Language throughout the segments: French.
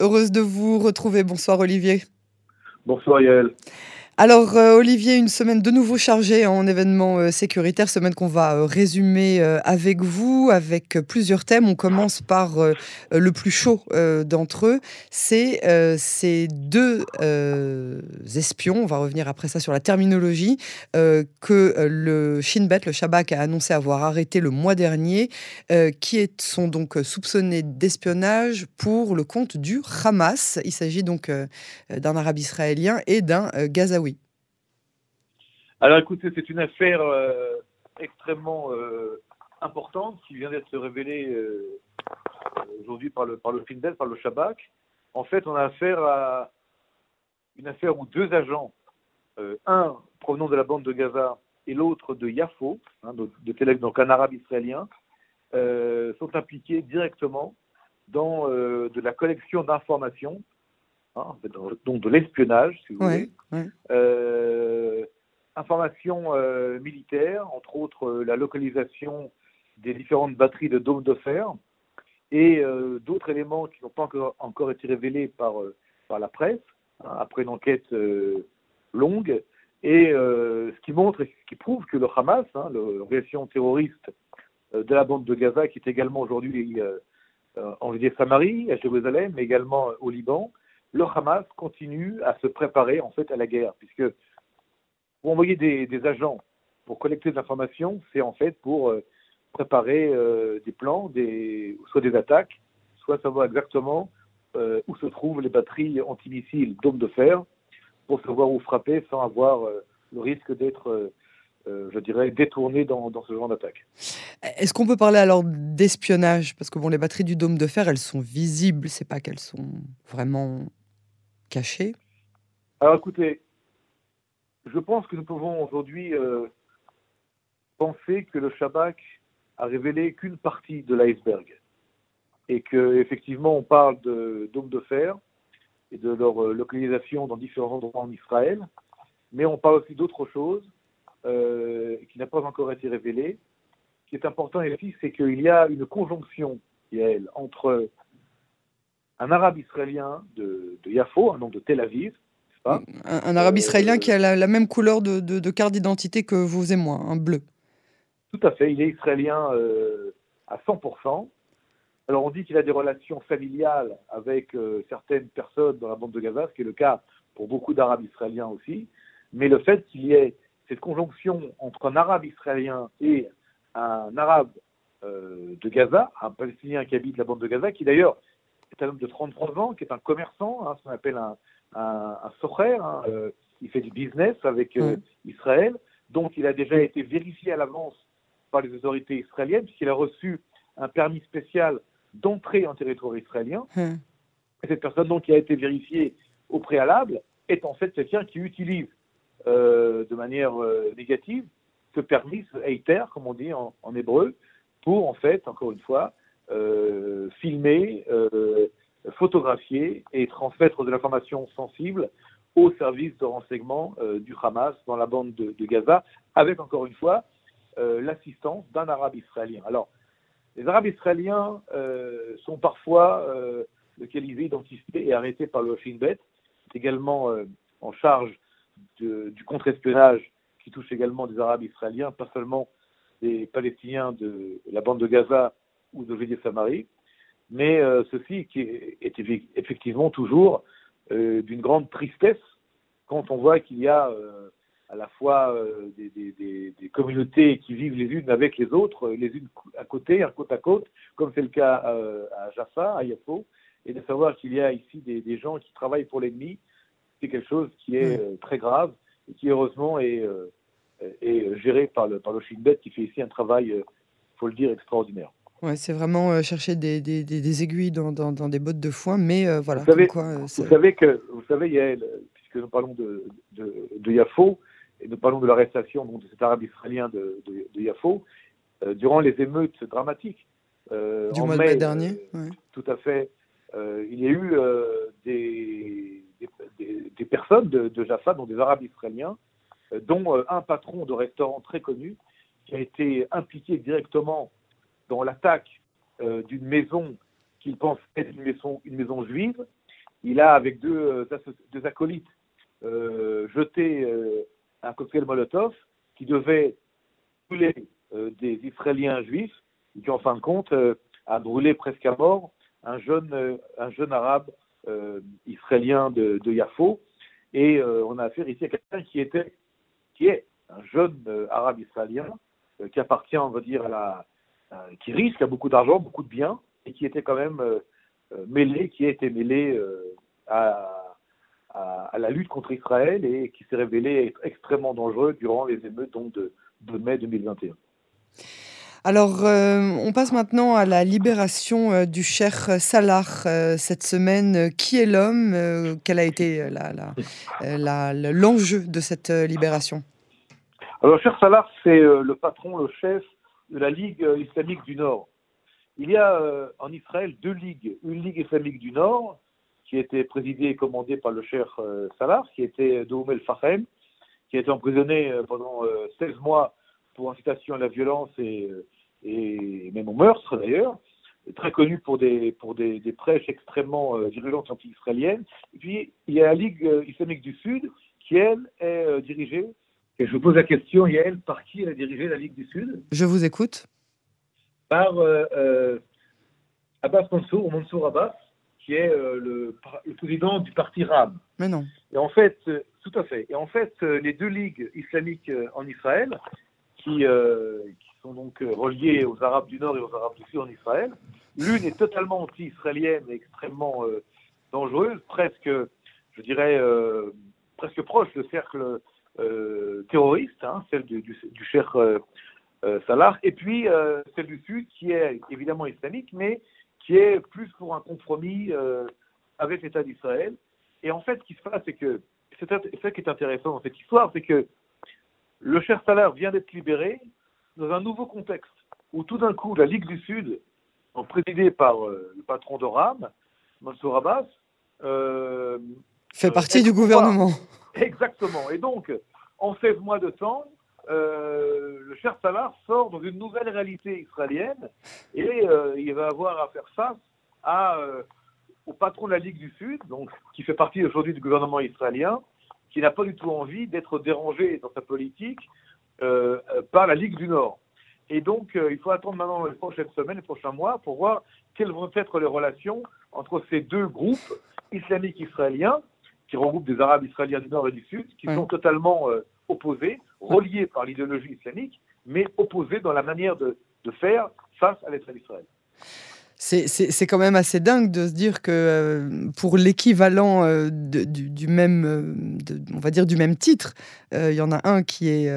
Heureuse de vous retrouver. Bonsoir Olivier. Bonsoir Yael. Alors euh, Olivier, une semaine de nouveau chargée en événements euh, sécuritaires, semaine qu'on va euh, résumer avec vous, avec plusieurs thèmes. On commence par le plus chaud d'entre eux, c'est ces deux espions, on va revenir après ça sur la terminologie, que le Shin Bet, le Shabak, a annoncé avoir arrêté le mois dernier, qui sont donc soupçonnés d'espionnage pour le compte du Hamas. Il s'agit donc d'un arabe israélien et d'un gazaoui. Alors écoutez, c'est une affaire euh, extrêmement euh, importante qui vient d'être révélée euh, aujourd'hui par le, par le Findel, par le Shabak. En fait, on a affaire à une affaire où deux agents, un provenant de la bande de Gaza et l'autre de Yafo, hein, de, de donc un arabe israélien, sont impliqués directement dans de la collection d'informations, hein, donc de l'espionnage, si vous voulez, informations euh, militaires, entre autres euh, la localisation des différentes batteries de dômes de fer et euh, d'autres éléments qui n'ont pas encore, été révélés par, la presse, hein, après une enquête longue, et ce qui montre et ce qui prouve que le Hamas, hein, l'organisation terroriste de la bande de Gaza, qui est également aujourd'hui en Judée-Samarie, à Jérusalem, mais également au Liban, le Hamas continue à se préparer en fait à la guerre, puisque pour envoyer des, agents pour collecter des informations, c'est en fait pour euh, préparer euh, des plans, des, soit des attaques, soit savoir exactement euh, où se trouvent les batteries antimissiles d'hommes de fer, pour savoir où frapper sans avoir le risque d'être, je dirais, détourné dans, ce genre d'attaque. Est-ce qu'on peut parler alors d'espionnage? Parce que bon, les batteries du dôme de fer, elles sont visibles, c'est pas qu'elles sont vraiment cachées. Alors écoutez, je pense que nous pouvons aujourd'hui euh, penser que le Shabak a révélé qu'une partie de l'iceberg et qu'effectivement on parle de dômes de fer et de leur euh, localisation dans différents endroits en Israël, mais on parle aussi d'autre chose euh, qui n'a pas encore été révélée. Ce qui est important ici, c'est qu'il y a une conjonction, entre un arabe israélien de, de Yafo, un nom de Tel Aviv, un, arabe israélien qui a la, même couleur de, carte d'identité que vous et moi, un bleu. Tout à fait, il est israélien euh, à 100%. Alors on dit qu'il a des relations familiales avec euh, certaines personnes dans la bande de Gaza, ce qui est le cas pour beaucoup d'arabes israéliens aussi. Mais le fait qu'il y ait cette conjonction entre un arabe israélien et un arabe euh, de Gaza, un palestinien qui habite la bande de Gaza, qui d'ailleurs est un homme de 33 ans, qui est un commerçant, hein, ce qu'on appelle un, un, un hein, euh, il fait du business avec euh, Israël, donc il a déjà été vérifié à l'avance par les autorités israéliennes, puisqu'il a reçu un permis spécial d'entrée en territoire israélien. Et cette personne donc qui a été vérifiée au préalable est en fait quelqu'un qui utilise euh, de manière négative ce permis, ce hater, comme on dit en, en, hébreu, pour en fait, encore une fois, filmer, photographier et transmettre de l'information sensible au service de renseignement euh, du Hamas dans la bande de, Gaza, avec encore une fois euh, l'assistance d'un arabe israélien. Alors, les arabes israéliens euh, sont parfois localisés, identifiés et arrêtés par le Shin Bet, également en charge du contre-espionnage qui touche également des arabes israéliens, pas seulement des Palestiniens de la bande de Gaza ou de Judée-Samarie mais euh, ceci qui est, effectivement toujours euh, d'une grande tristesse quand on voit qu'il y a euh, à la fois des, communautés qui vivent les unes avec les autres, les unes à côté, un côte à côte, comme c'est le cas à Jaffa, à Yafo, et de savoir qu'il y a ici des, gens qui travaillent pour l'ennemi, c'est quelque chose qui est très grave et qui heureusement est, géré par le, par le Shin Bet qui fait ici un travail, il faut le dire, extraordinaire. Ouais, c'est vraiment euh, chercher des, des, des, aiguilles dans, dans, dans, des bottes de foin, mais euh, voilà. Vous savez, quoi, euh, vous savez que, vous savez, Yael, puisque nous parlons de, de, de Yafo, et nous parlons de l'arrestation de cet arabe israélien de, de, Yafo, durant les émeutes dramatiques. du mois de mai dernier Tout à fait. il y a eu des, des, personnes de, Jaffa, dont des arabes israéliens, dont un patron de restaurant très connu, qui a été impliqué directement dans l'attaque euh, d'une maison qu'il pensait être une maison, juive. il a, avec deux, deux acolytes, jeté un cocktail Molotov qui devait brûler des Israéliens juifs, qui en fin de compte a brûlé presque à mort un jeune, un jeune arabe israélien de, de Yafo. Et on a affaire ici à quelqu'un qui était, qui est un jeune arabe israélien qui appartient, on va dire, à la, qui risque, a beaucoup d'argent, beaucoup de biens, et qui était quand même euh, euh, mêlé, qui a été mêlé euh, à, la lutte contre Israël et qui s'est révélé être extrêmement dangereux durant les émeutes donc, de, mai 2021. Alors, on passe maintenant à la libération du cher Salah cette semaine. Qui est l'homme Quel a été l'enjeu de cette libération? Alors, cher Salah, c'est le patron, le chef de la Ligue islamique du Nord. Il y a euh, en Israël deux ligues. Une ligue islamique du Nord, qui était présidée et commandée par le cher euh, qui était Doum El Fahem, qui a été emprisonné euh, pendant 16 mois pour incitation à la violence et, même au meurtre d'ailleurs, très connu pour des, des prêches extrêmement virulentes anti-israéliennes. Et puis, il y a la Ligue islamique du Sud, qui, elle, est dirigée, et je vous pose la question, Yael, par qui elle est dirigée la Ligue du Sud? Je vous écoute par euh, euh, Abbas Mansour, Mansour Abbas, qui est euh, le, le, président du parti RAM. Mais non. Et en fait, tout à fait. Et en fait, les deux ligues islamiques en Israël, qui, qui sont donc reliées aux Arabes du Nord et aux Arabes du Sud en Israël, l'une est totalement anti-israélienne et extrêmement dangereuse, presque, je dirais, presque proche du cercle terroriste, hein, celle du, du, du cher euh, Salah, et puis euh, celle du Sud qui est évidemment islamique, mais qui est plus pour un compromis euh, avec l'État d'Israël. Et en fait, ce qui se passe, c'est que c'est ça qui est intéressant dans cette histoire, c'est que le cher Salah vient d'être libéré dans un nouveau contexte où tout d'un coup la Ligue du Sud, présidée par le patron de RAM, Mansour Abbas, fait partie du gouvernement. Exactement. Et donc, en 16 mois de temps, euh, le cher Salah sort dans une nouvelle réalité israélienne et euh, il va avoir à faire face euh, au patron de la Ligue du Sud, donc, qui fait partie aujourd'hui du gouvernement israélien, qui n'a pas du tout envie d'être dérangé dans sa politique par la Ligue du Nord. Et donc, il faut attendre maintenant les prochaines semaines, les prochains mois, pour voir quelles vont être les relations entre ces deux groupes islamiques israéliens, qui regroupent des Arabes israéliens du Nord et du Sud, qui sont totalement opposés, reliés par l'idéologie islamique, mais opposés dans la manière de, faire face à l'État d'Israël. C'est quand même assez dingue de se dire que euh, pour l'équivalent euh, du, même, euh, on va dire du même titre, il y en a un qui est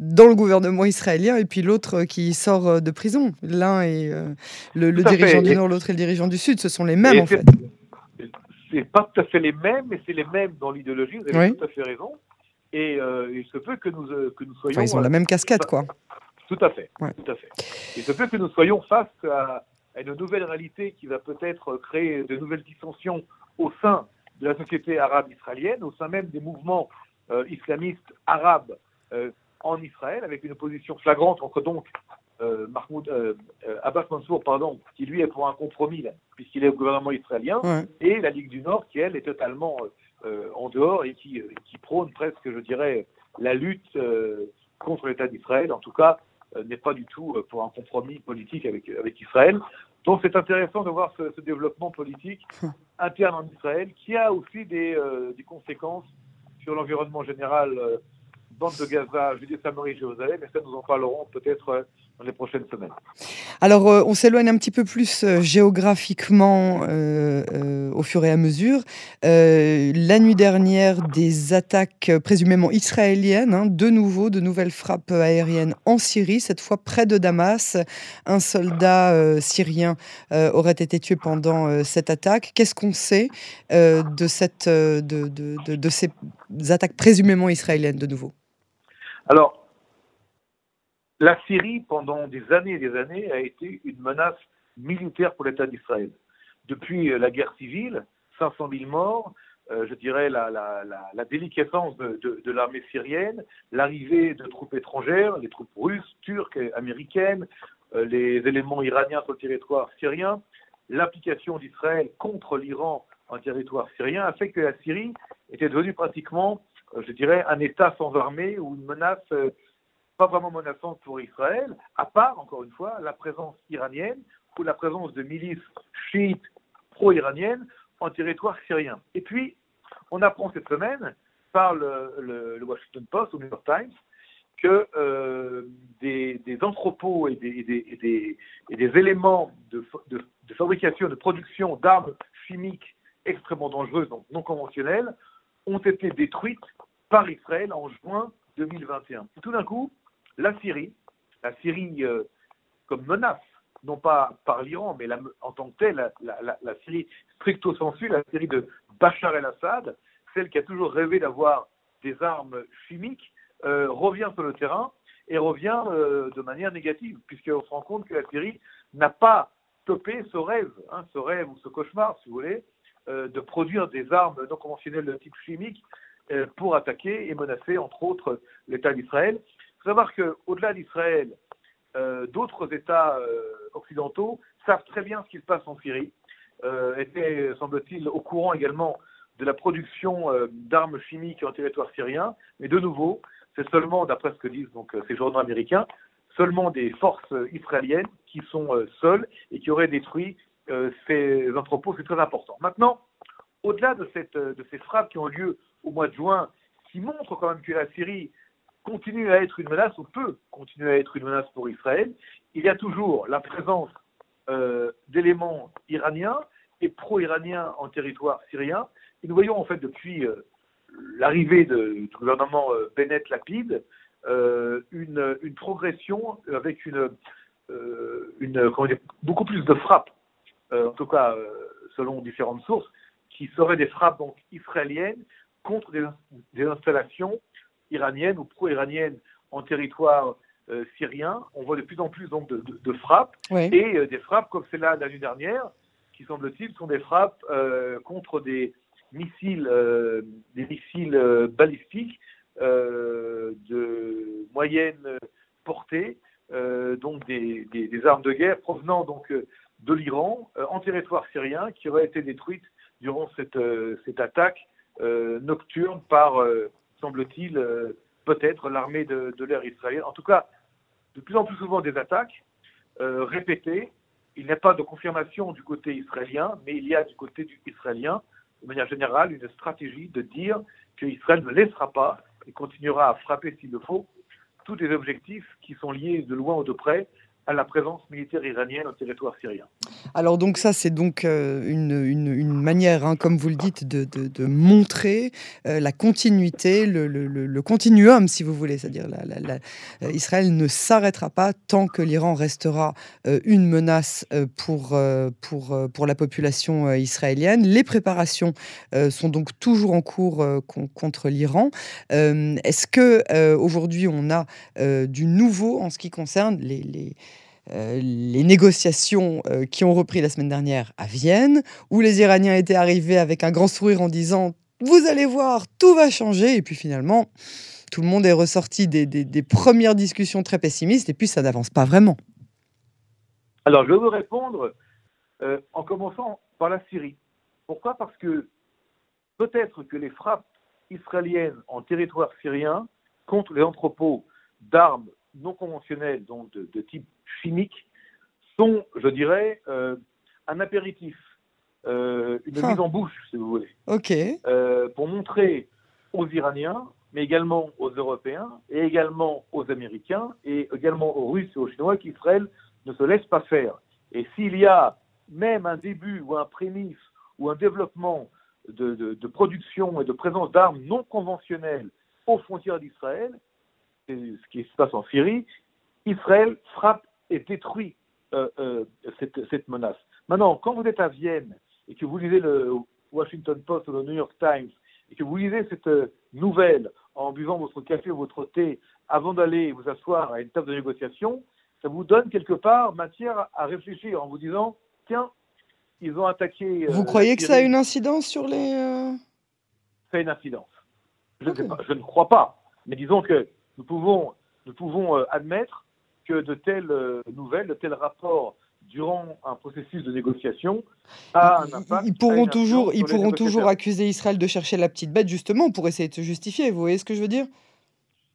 dans le gouvernement israélien et puis l'autre qui sort de prison. L'un est le, dirigeant du Nord, l'autre est le dirigeant du Sud. Ce sont les mêmes en fait. C'est pas tout à fait les mêmes, mais c'est les mêmes dans l'idéologie. Vous avez tout à fait raison. Et euh, il se peut que nous, euh, que nous soyons. ils ont la même casquette, quoi. Tout à fait. Tout à fait. Il se peut que nous soyons face à, une nouvelle réalité qui va peut-être créer de nouvelles dissensions au sein de la société arabe israélienne, au sein même des mouvements euh, islamistes arabes en Israël, avec une opposition flagrante entre donc Mahmoud, Abbas Mansour, pardon, qui lui est pour un compromis, puisqu'il est au gouvernement israélien, et la Ligue du Nord, qui elle est totalement euh, en dehors et qui, qui prône presque, je dirais, la lutte euh, contre l'État d'Israël, en tout cas, euh, n'est pas du tout pour un compromis politique avec, avec Israël. Donc c'est intéressant de voir ce, développement politique interne en Israël qui a aussi des, des conséquences sur l'environnement général, bande de Gaza, Judée, Samarie, Jérusalem, et ça nous en parlerons peut-être dans les prochaines semaines. Alors, euh, on s'éloigne un petit peu plus euh, géographiquement euh, au fur et à mesure. la nuit dernière, des attaques présumément israéliennes, hein, de nouveau, de nouvelles frappes aériennes en Syrie, cette fois près de Damas. Un soldat syrien aurait été tué pendant cette attaque. Qu'est-ce qu'on sait de, cette, de, de, de ces attaques présumément israéliennes de nouveau? Alors, la Syrie, pendant des années et des années, a été une menace militaire pour l'État d'Israël. Depuis euh, la guerre civile, 500 000 morts, euh, je dirais la, déliquescence de, l'armée syrienne, l'arrivée de troupes étrangères, les troupes russes, turques, américaines, euh, les éléments iraniens sur le territoire syrien, l'application d'Israël contre l'Iran en territoire syrien a fait que la Syrie était devenue pratiquement, je dirais, un État sans armée ou une menace pas vraiment menaçante pour Israël, à part, encore une fois, la présence iranienne ou la présence de milices chiites pro-iraniennes en territoire syrien. Et puis, on apprend cette semaine par le, Washington Post ou le New York Times que euh, des, entrepôts et des, éléments de, fabrication, de production d'armes chimiques extrêmement dangereuses, donc non conventionnelles, ont été détruites par Israël en juin 2021. tout d'un coup, la Syrie, la Syrie euh, comme menace, non pas par l'Iran, mais en tant que telle, la, Syrie stricto sensu, la Syrie de Bachar el-Assad, celle qui a toujours rêvé d'avoir des armes chimiques, euh, revient sur le terrain et revient euh, de manière négative, puisqu'on se rend compte que la Syrie n'a pas topé ce rêve, hein, ce rêve ou ce cauchemar, si vous voulez, de produire des armes non conventionnelles de type chimique pour attaquer et menacer, entre autres, l'État d'Israël. Il faut savoir qu'au-delà d'Israël, d'autres États occidentaux savent très bien ce qui se passe en Syrie, étaient, semble-t-il, au courant également de la production d'armes chimiques en territoire syrien, mais de nouveau, c'est seulement, d'après ce que disent donc euh, ces journaux américains, seulement des forces israéliennes qui sont euh, seules et qui auraient détruit euh, ces entrepôts. C'est très important. Maintenant, au-delà de, de ces frappes qui ont lieu au mois de juin, qui montrent quand même que la Syrie continue à être une menace ou peut continuer à être une menace pour Israël, il y a toujours la présence d'éléments iraniens et pro-iraniens en territoire syrien. Et nous voyons en fait depuis l'arrivée du gouvernement euh, Bennett-Lapide, euh, une, progression avec euh, une beaucoup plus de frappes, en tout cas selon différentes sources, qui seraient des frappes donc israéliennes contre des, installations iraniennes ou pro-iraniennes en territoire syrien. On voit de plus en plus donc de, frappes et des frappes comme celle-là l'année dernière, qui semble-t-il sont des frappes contre des, missiles, euh, des missiles euh, balistiques euh, de moyenne portée, donc des, armes de guerre provenant donc de l'Iran en territoire syrien qui auraient été détruites durant cette, cette attaque nocturne par, semble-t-il, peut-être l'armée de, l'air israélienne. En tout cas, de plus en plus souvent des attaques répétées. Il n'y a pas de confirmation du côté israélien, mais il y a du côté israélien de manière générale, une stratégie de dire qu'Israël ne laissera pas et continuera à frapper s'il le faut tous les objectifs qui sont liés de loin ou de près à la présence militaire iranienne au territoire syrien. Alors donc ça, c'est donc euh, une, manière, hein, comme vous le dites, de, montrer euh, la continuité, le, continuum, si vous voulez. C'est-à-dire euh, Israël ne s'arrêtera pas tant que l'Iran restera une menace pour, pour, pour la population israélienne. Les préparations sont donc toujours en cours contre l'Iran. Est-ce que aujourd'hui on a du nouveau en ce qui concerne les euh, les négociations euh, qui ont repris la semaine dernière à Vienne, où les Iraniens étaient arrivés avec un grand sourire en disant Vous allez voir, tout va changer. Et puis finalement, tout le monde est ressorti des, premières discussions très pessimistes, et puis ça n'avance pas vraiment. Alors, je vais vous répondre euh, en commençant par la Syrie. Pourquoi? Parce que peut-être que les frappes israéliennes en territoire syrien contre les entrepôts d'armes non conventionnelles, donc de type chimiques sont, je dirais, euh, un apéritif, euh, une mise en bouche, si vous voulez. Ok. Euh, pour montrer aux Iraniens, mais également aux Européens, et également aux Américains, et également aux Russes et aux Chinois qu'Israël ne se laisse pas faire. Et s'il y a même un début ou un prémisse ou un développement de, de production et de présence d'armes non conventionnelles aux frontières d'Israël, ce qui se passe en Syrie, Israël frappe et détruit euh, euh, cette, menace. Maintenant, quand vous êtes à Vienne et que vous lisez le Washington Post ou le New York Times et que vous lisez cette euh, nouvelle en buvant votre café ou votre thé avant d'aller vous asseoir à une table de négociation, ça vous donne quelque part matière à réfléchir en vous disant tiens, ils ont attaqué. vous croyez que ça a une incidence sur les. Ça a une incidence. Je, je, ne crois pas. Mais disons que nous pouvons, nous pouvons admettre que de telles euh, nouvelles, de tels rapports durant un processus de négociation a un impact. Ils pourront toujours, ils pourront toujours accuser Israël de chercher la petite bête justement pour essayer de se justifier. Vous voyez ce que je veux dire?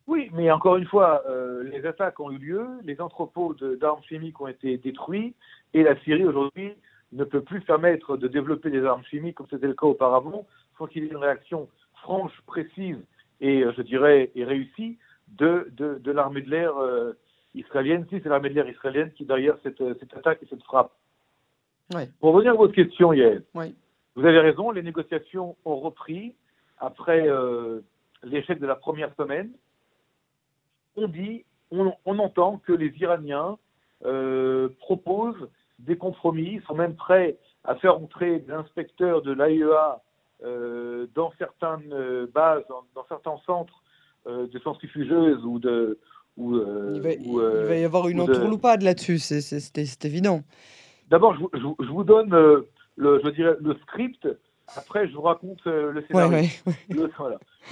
Oui, mais encore une fois, euh, les attaques ont eu lieu, les entrepôts d'armes chimiques ont été détruits et la Syrie aujourd'hui ne peut plus permettre de développer des armes chimiques comme c'était le cas auparavant sans qu'il y ait une réaction franche, précise et euh, je dirais et réussie de, de, l'armée de l'air euh, israélienne, si c'est l'armée de l'air israélienne qui derrière cette, cette attaque et cette frappe. Pour revenir à votre question, Yael, vous avez raison, les négociations ont repris après euh, l'échec de la première semaine. On dit, on, entend que les Iraniens euh, proposent des compromis, sont même prêts à faire entrer des inspecteurs de l'AEA euh, dans certaines bases, dans, certains centres de centrifugeuses ou de, il, va, y avoir une entourloupade là-dessus, c'est évident. D'abord, je, vous donne euh, le, je dirais, le script. Après, je vous raconte euh, le scénario. Le,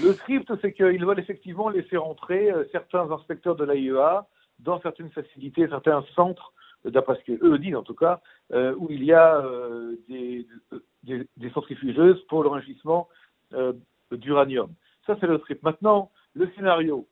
le, script, c'est qu'ils veulent effectivement laisser rentrer euh, certains inspecteurs de l'AIEA dans certaines facilités, certains centres, d'après ce qu'eux disent en tout cas, où il y a des, des, des, centrifugeuses pour l'enrichissement d'uranium. Ça, c'est le script. Maintenant, le scénario,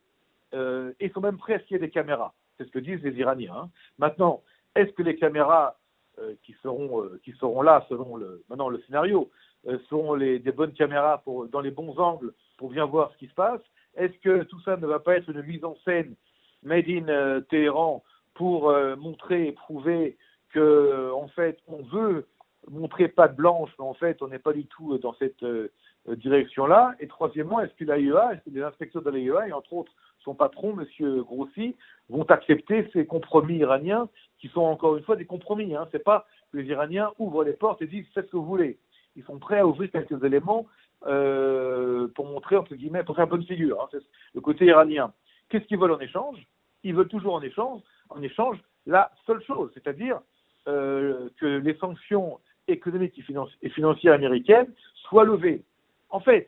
ils sont même prêts à ce y des caméras. C'est ce que disent les Iraniens. Hein. Maintenant, est-ce que les caméras euh, qui, seront, euh, qui seront là selon le, maintenant le scénario, euh, seront des bonnes caméras pour, dans les bons angles pour bien voir ce qui se passe? Est-ce que tout ça ne va pas être une mise en scène made in Téhéran pour montrer et prouver que en fait on veut montrer patte blanche, mais en fait on n'est pas du tout dans cette direction-là. Et troisièmement, est-ce que l'AIEA, est-ce que les inspecteurs de l'AIEA, et entre autres son patron, M. Grossi, vont accepter ces compromis iraniens qui sont encore une fois des compromis. Hein. Ce n'est pas que les Iraniens ouvrent les portes et disent faites ce que vous voulez. Ils sont prêts à ouvrir quelques éléments euh, pour montrer, entre guillemets, pour faire de figure. Hein. C'est le côté iranien. Qu'est-ce qu'ils veulent en échange? Ils veulent toujours en échange, en échange la seule chose, c'est-à-dire euh, que les sanctions économiques et, financières américaines soient levées. En fait,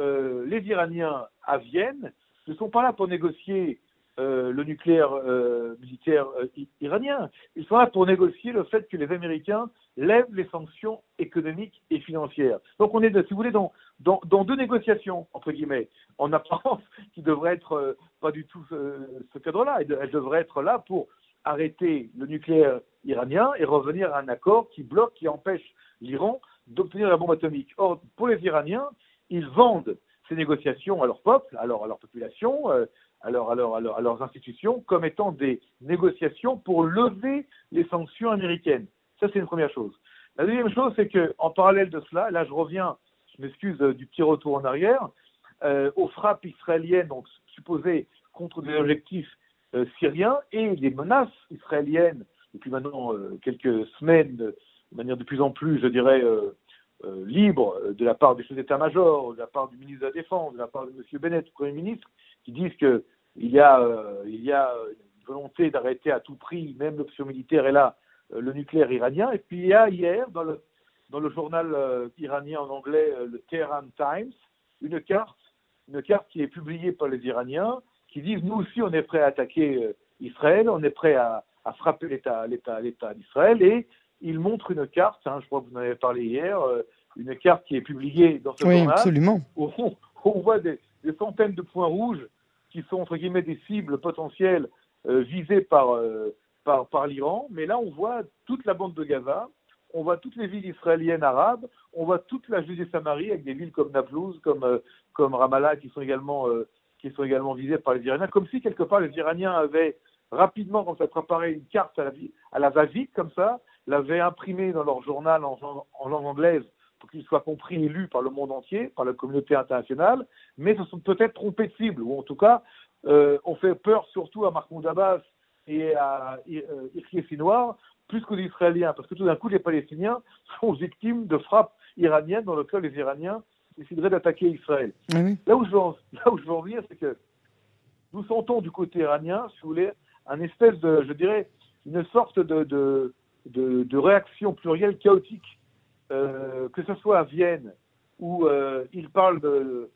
euh, les Iraniens à Vienne ne sont pas là pour négocier euh, le nucléaire euh, militaire iranien. Ils sont là pour négocier le fait que les Américains lèvent les sanctions économiques et financières. Donc on est, si vous voulez, dans, dans, deux négociations, entre guillemets, en apparence, qui devraient être pas du tout ce, cadre-là. Elles devraient être là pour arrêter le nucléaire iranien et revenir à un accord qui bloque, qui empêche l'Iran d'obtenir la bombe atomique. Or, pour les Iraniens, ils vendent ces négociations à leur peuple, à leur, à leur population, à, leurs institutions comme étant des négociations pour lever les sanctions américaines. Ça, c'est une première chose. La deuxième chose, c'est qu'en parallèle de cela, là je reviens, je m'excuse euh, du petit retour en arrière, euh, aux frappes israéliennes, donc supposées contre des objectifs euh, syriens, et les menaces israéliennes, depuis maintenant quelques semaines, de manière de plus en plus, je dirais, libre, de la part des chefs d'état-major, de la part du ministre de la Défense, de la part de M. Bennett, Premier ministre, qui disent que il y a, euh, il y a une volonté d'arrêter à tout prix, même l'option militaire est là, euh, le nucléaire iranien. Et puis il y a hier, dans le, journal euh, iranien en anglais, le Tehran Times, une carte, une carte qui est publiée par les Iraniens, qui disent nous aussi on est prêt à attaquer Israël, on est prêt à, à frapper l'État d'Israël, et ils montrent une carte, hein, je crois que vous en avez parlé hier, une carte qui est publiée dans ce oui, journal, absolument. où on, on voit des, des, centaines de points rouges qui sont entre guillemets des cibles potentielles euh, visées euh, par, par, l'Iran. Mais là, on voit toute la bande de Gaza, on voit toutes les villes israéliennes arabes, on voit toute la Judée-Samarie avec des villes comme Naplouse, comme, euh, comme Ramallah qui sont, également, qui sont également visées par les Iraniens, comme si quelque part les Iraniens avaient rapidement, quand ça préparé une carte à la, à la va-vite comme ça, l'avaient imprimée dans leur journal en, en langue anglaise pour qu'il soit compris et lu par le monde entier, par la communauté internationale, mais se sont peut-être trompés de cible, ou en tout cas, euh, on fait peur surtout à Mahmoud Abbas et à euh, Sinoir, plus qu'aux Israéliens, parce que tout d'un coup, les Palestiniens sont victimes de frappes iraniennes dans lesquelles les Iraniens décideraient d'attaquer Israël. Là, où je veux là où je veux en venir, c'est que nous sentons du côté iranien, si vous voulez, un espèce de, je dirais, une sorte de, de, de réaction plurielle chaotique. Euh, que ce soit à Vienne, où euh, il parle de,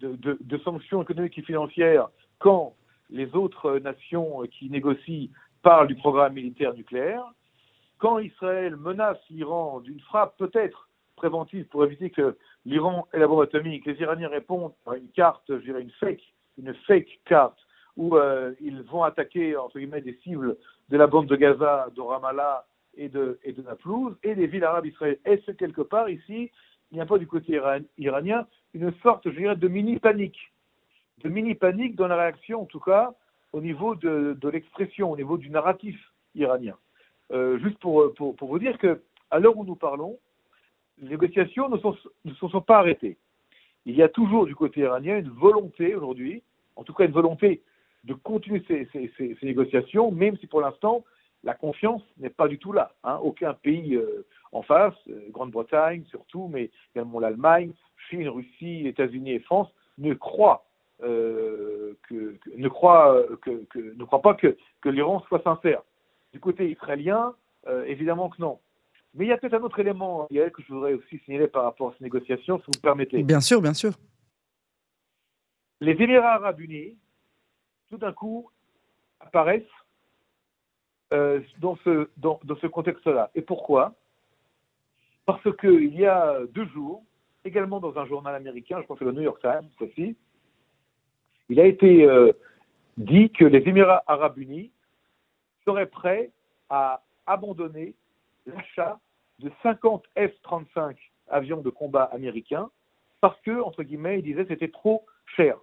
de, sanctions économiques et financières, quand les autres nations qui négocient parlent du programme militaire nucléaire, quand Israël menace l'Iran d'une frappe peut-être préventive pour éviter que l'Iran ait la bombe atomique, les Iraniens répondent par une carte, je dirais une fake, une fake carte, où euh, ils vont attaquer entre guillemets des cibles de la bande de Gaza, de Ramallah et de, et de Naplouse et des villes arabes israéliennes. Est-ce quelque part ici, il n'y a pas du côté iranien une sorte, je dirais, de mini panique, de mini panique dans la réaction, en tout cas au niveau de, de l'expression, au niveau du narratif iranien. Euh, juste pour, pour, pour, vous dire que à l'heure où nous parlons, les négociations ne, sont, ne se sont pas arrêtées. Il y a toujours du côté iranien une volonté aujourd'hui, en tout cas une volonté de continuer ces, ces, ces, ces négociations, même si pour l'instant la confiance n'est pas du tout là. Hein. Aucun pays euh, en face, euh, Grande-Bretagne surtout, mais également l'Allemagne, Chine, Russie, États-Unis et France, ne croient euh, que, que, ne croient que, que, ne croient pas que, que l'Iran soit sincère. Du côté israélien, évidemment que non. Mais il y a peut-être un autre élément, Yael, que je voudrais aussi signaler par rapport à ces négociations, si vous me permettez. Bien sûr, bien sûr. Les Émirats arabes unis, tout d'un coup, apparaissent euh, dans ce, contexte-là. Et pourquoi? Parce qu'il y a deux jours, également dans un journal américain, je pense que le New York Times aussi, il a été euh, dit que les Émirats arabes unis seraient prêts à abandonner l'achat de 50 F-35 avions de combat américains parce que, entre guillemets, ils disaient que c'était trop cher.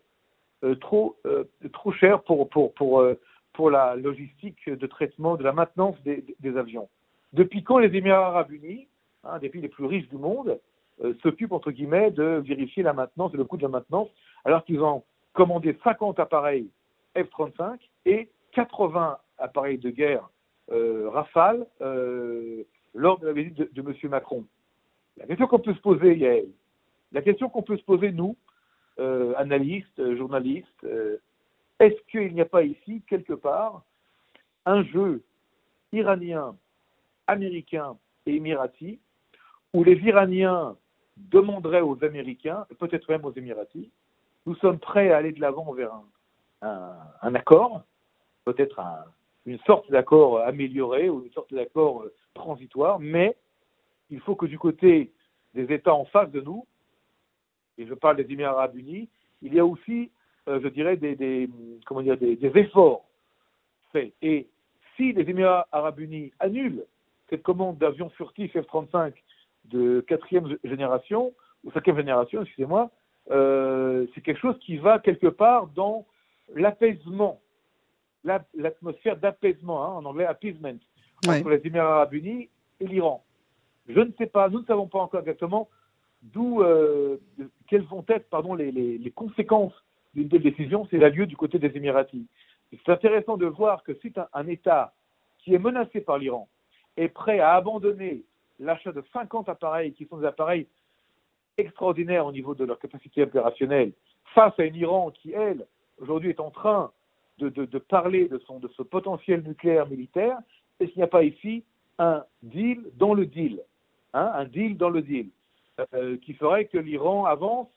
Euh, trop, euh, trop cher euh, pour la logistique de traitement, de la maintenance des, avions. Depuis quand les Émirats arabes unis, un hein, des pays les plus riches du monde, euh, s'occupent, entre guillemets, de vérifier la maintenance et le coût de la maintenance, alors qu'ils ont commandé 50 appareils F-35 et 80 appareils de guerre Rafale lors de la visite de, de M. Macron? La question qu'on peut se poser, Yael, la question qu'on peut se poser, nous, euh, analystes, journalistes, euh, est-ce qu'il n'y a pas ici, quelque part, un jeu iranien, américain et émirati, où les Iraniens demanderaient aux Américains, peut-être même aux Émiratis, nous sommes prêts à aller de l'avant vers un, accord, peut-être un, une sorte d'accord amélioré ou une sorte d'accord transitoire, mais il faut que du côté des États en face de nous, et je parle des Émirats arabes unis, il y a aussi, euh, je dirais, des, des comment dire, des, des, efforts faits. Et si les Émirats arabes unis annulent cette commande d'avions furtifs F-35 de quatrième génération, ou cinquième génération, excusez-moi, euh, c'est quelque chose qui va quelque part dans l'apaisement l'atmosphère d'apaisement, hein, en anglais appeasement, ouais. entre les Émirats arabes unis et l'Iran. Je ne sais pas, nous ne savons pas encore exactement d'où, euh, quelles vont être pardon, les, conséquences d'une telle décision, c'est la lieu du côté des Émiratis. C'est intéressant de voir que si un, un État qui est menacé par l'Iran est prêt à abandonner l'achat de 50 appareils qui sont des appareils extraordinaires au niveau de leur capacité opérationnelle face à un Iran qui, elle, aujourd'hui est en train de parler de, son, de ce potentiel nucléaire militaire, est-ce qu'il n'y a pas ici un deal dans le deal hein, Un deal dans le deal? Euh, qui ferait que l'Iran avance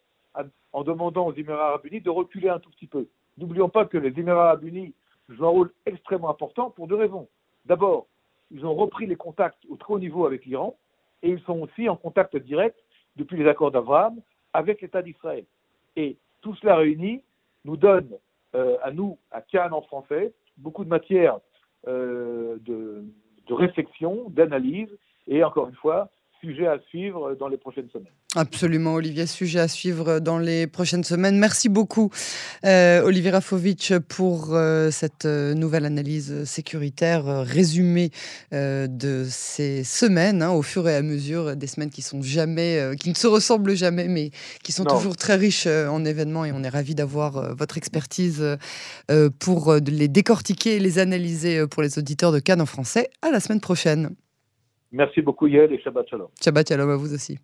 en demandant aux Émirats arabes unis de reculer un tout petit peu. N'oublions pas que les Émirats arabes unis jouent un rôle extrêmement important pour deux raisons. D'abord, ils ont repris les contacts au très haut niveau avec l'Iran et ils sont aussi en contact direct depuis les accords d'Abraham avec l'État d'Israël. Et tout cela réuni nous donne euh, à nous, à Cannes en français, beaucoup de matière euh, de, de réflexion, d'analyse, et encore une fois, sujet à suivre dans les prochaines semaines. Absolument, Olivier, sujet à suivre dans les prochaines semaines. Merci beaucoup, euh, Olivier Rafovitch, pour euh, cette euh, nouvelle analyse sécuritaire euh, résumée de ces semaines, hein, au fur et à mesure, des semaines qui sont jamais, qui ne se ressemblent jamais, mais qui sont non. toujours très riches en événements. Et on est ravis d'avoir votre expertise pour les décortiquer et les analyser pour les auditeurs de Cannes en français. À la semaine prochaine. Merci beaucoup Yael et Shabbat Shalom. Shabbat Shalom à vous aussi.